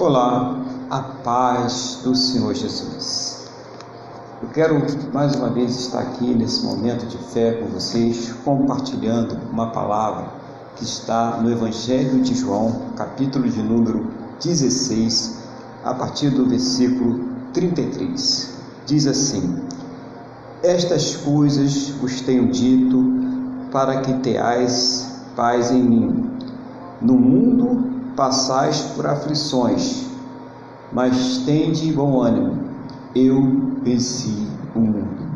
Olá, a paz do Senhor Jesus. Eu quero mais uma vez estar aqui nesse momento de fé com vocês, compartilhando uma palavra que está no Evangelho de João, capítulo de número 16, a partir do versículo 33. Diz assim: Estas coisas vos tenho dito para que tenhais paz em mim. No mundo passais por aflições, mas tende bom ânimo, eu venci o mundo.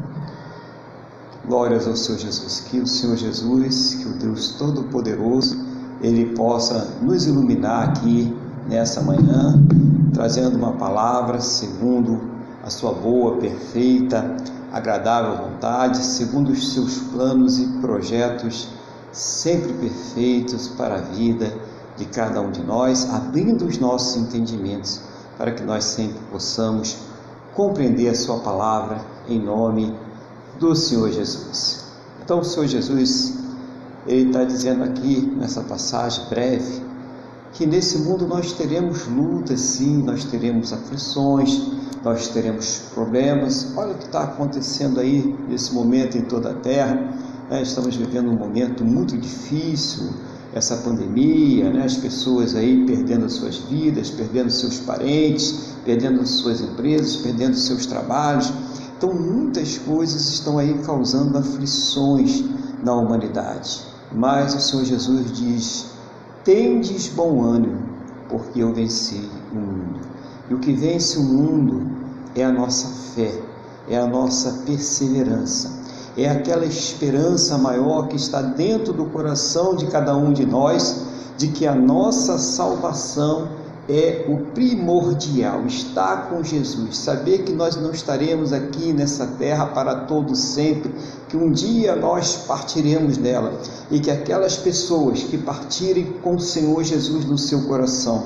Glórias ao Senhor Jesus, que o Senhor Jesus, que o Deus Todo-Poderoso, Ele possa nos iluminar aqui nessa manhã, trazendo uma palavra segundo a sua boa, perfeita, agradável vontade, segundo os seus planos e projetos sempre perfeitos para a vida de cada um de nós, abrindo os nossos entendimentos para que nós sempre possamos compreender a Sua palavra em nome do Senhor Jesus. Então, o Senhor Jesus, Ele está dizendo aqui nessa passagem breve que nesse mundo nós teremos lutas, sim, nós teremos aflições, nós teremos problemas. Olha o que está acontecendo aí nesse momento em toda a terra. Né? Estamos vivendo um momento muito difícil essa pandemia, né? as pessoas aí perdendo as suas vidas, perdendo seus parentes, perdendo suas empresas, perdendo seus trabalhos. Então, muitas coisas estão aí causando aflições na humanidade. Mas o Senhor Jesus diz: Tendes bom ânimo, porque eu venci o mundo. E o que vence o mundo é a nossa fé, é a nossa perseverança é aquela esperança maior que está dentro do coração de cada um de nós, de que a nossa salvação é o primordial, estar com Jesus, saber que nós não estaremos aqui nessa terra para todo sempre, que um dia nós partiremos dela e que aquelas pessoas que partirem com o Senhor Jesus no seu coração,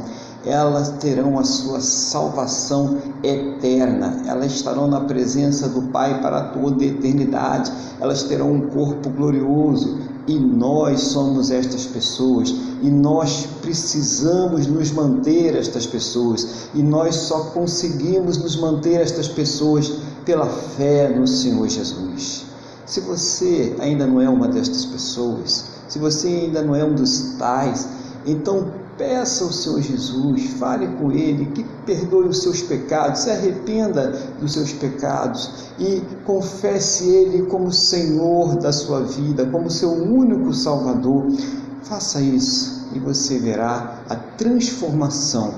elas terão a sua salvação eterna, elas estarão na presença do Pai para toda a eternidade, elas terão um corpo glorioso. E nós somos estas pessoas. E nós precisamos nos manter estas pessoas. E nós só conseguimos nos manter estas pessoas pela fé no Senhor Jesus. Se você ainda não é uma destas pessoas, se você ainda não é um dos tais, então Peça ao Senhor Jesus, fale com Ele, que perdoe os seus pecados, se arrependa dos seus pecados e confesse Ele como Senhor da sua vida, como seu único Salvador. Faça isso e você verá a transformação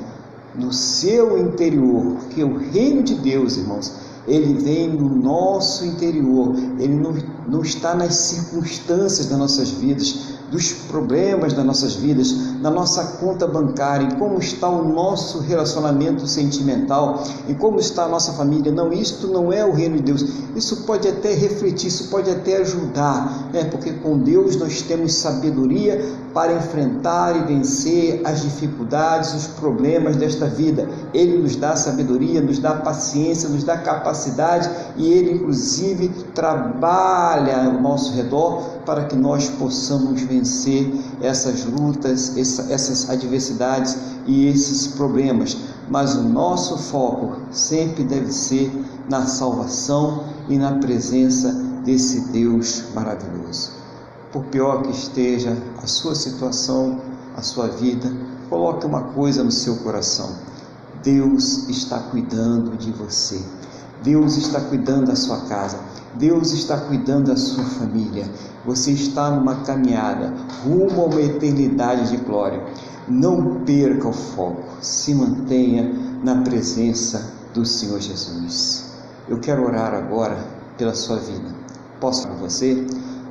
no seu interior, porque o reino de Deus, irmãos, ele vem no nosso interior, ele não, não está nas circunstâncias das nossas vidas, dos problemas das nossas vidas, na nossa conta bancária, em como está o nosso relacionamento sentimental, em como está a nossa família. Não, isto não é o reino de Deus. Isso pode até refletir, isso pode até ajudar, né? porque com Deus nós temos sabedoria para enfrentar e vencer as dificuldades, os problemas desta vida. Ele nos dá sabedoria, nos dá paciência, nos dá capacidade e ele, inclusive, trabalha ao nosso redor para que nós possamos vencer essas lutas, essas adversidades e esses problemas. Mas o nosso foco sempre deve ser na salvação e na presença desse Deus maravilhoso. Por pior que esteja a sua situação, a sua vida, coloque uma coisa no seu coração: Deus está cuidando de você. Deus está cuidando da sua casa. Deus está cuidando da sua família. Você está numa caminhada rumo a uma eternidade de glória. Não perca o foco. Se mantenha na presença do Senhor Jesus. Eu quero orar agora pela sua vida. Posso para você?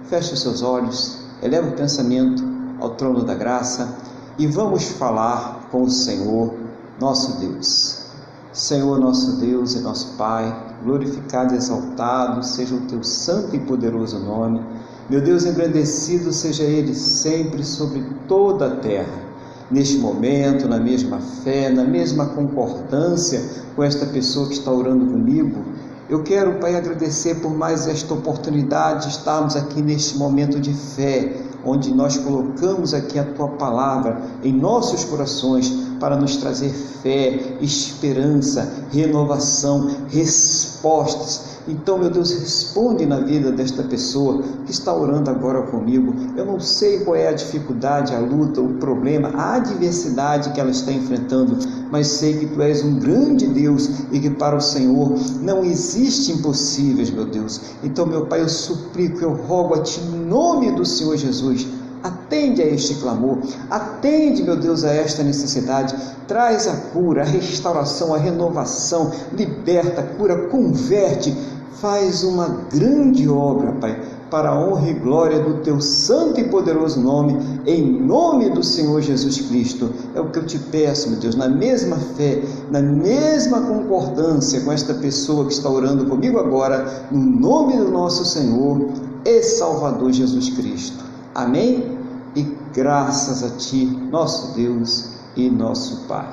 Feche os seus olhos, eleva o pensamento ao trono da graça e vamos falar com o Senhor, nosso Deus. Senhor nosso Deus e nosso Pai, glorificado e exaltado seja o teu santo e poderoso nome. Meu Deus, engrandecido seja Ele sempre sobre toda a terra. Neste momento, na mesma fé, na mesma concordância com esta pessoa que está orando comigo, eu quero, Pai, agradecer por mais esta oportunidade de estarmos aqui neste momento de fé, onde nós colocamos aqui a tua palavra em nossos corações para nos trazer fé, esperança, renovação, respostas então, meu Deus, responde na vida desta pessoa que está orando agora comigo. Eu não sei qual é a dificuldade, a luta, o problema, a adversidade que ela está enfrentando, mas sei que tu és um grande Deus e que para o Senhor não existe impossíveis, meu Deus. Então, meu Pai, eu suplico, eu rogo a Ti, em nome do Senhor Jesus, Atende a este clamor, atende, meu Deus, a esta necessidade, traz a cura, a restauração, a renovação, liberta, cura, converte, faz uma grande obra, Pai, para a honra e glória do teu santo e poderoso nome, em nome do Senhor Jesus Cristo. É o que eu te peço, meu Deus, na mesma fé, na mesma concordância com esta pessoa que está orando comigo agora, no nome do nosso Senhor e Salvador Jesus Cristo. Amém? E graças a Ti, nosso Deus e nosso Pai.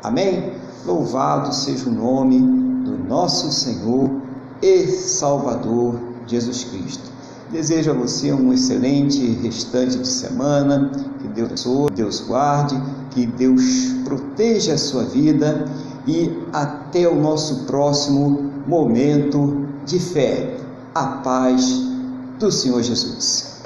Amém? Louvado seja o nome do nosso Senhor e Salvador Jesus Cristo. Desejo a você um excelente restante de semana, que Deus abençoe, Deus guarde, que Deus proteja a sua vida e até o nosso próximo momento de fé. A paz do Senhor Jesus.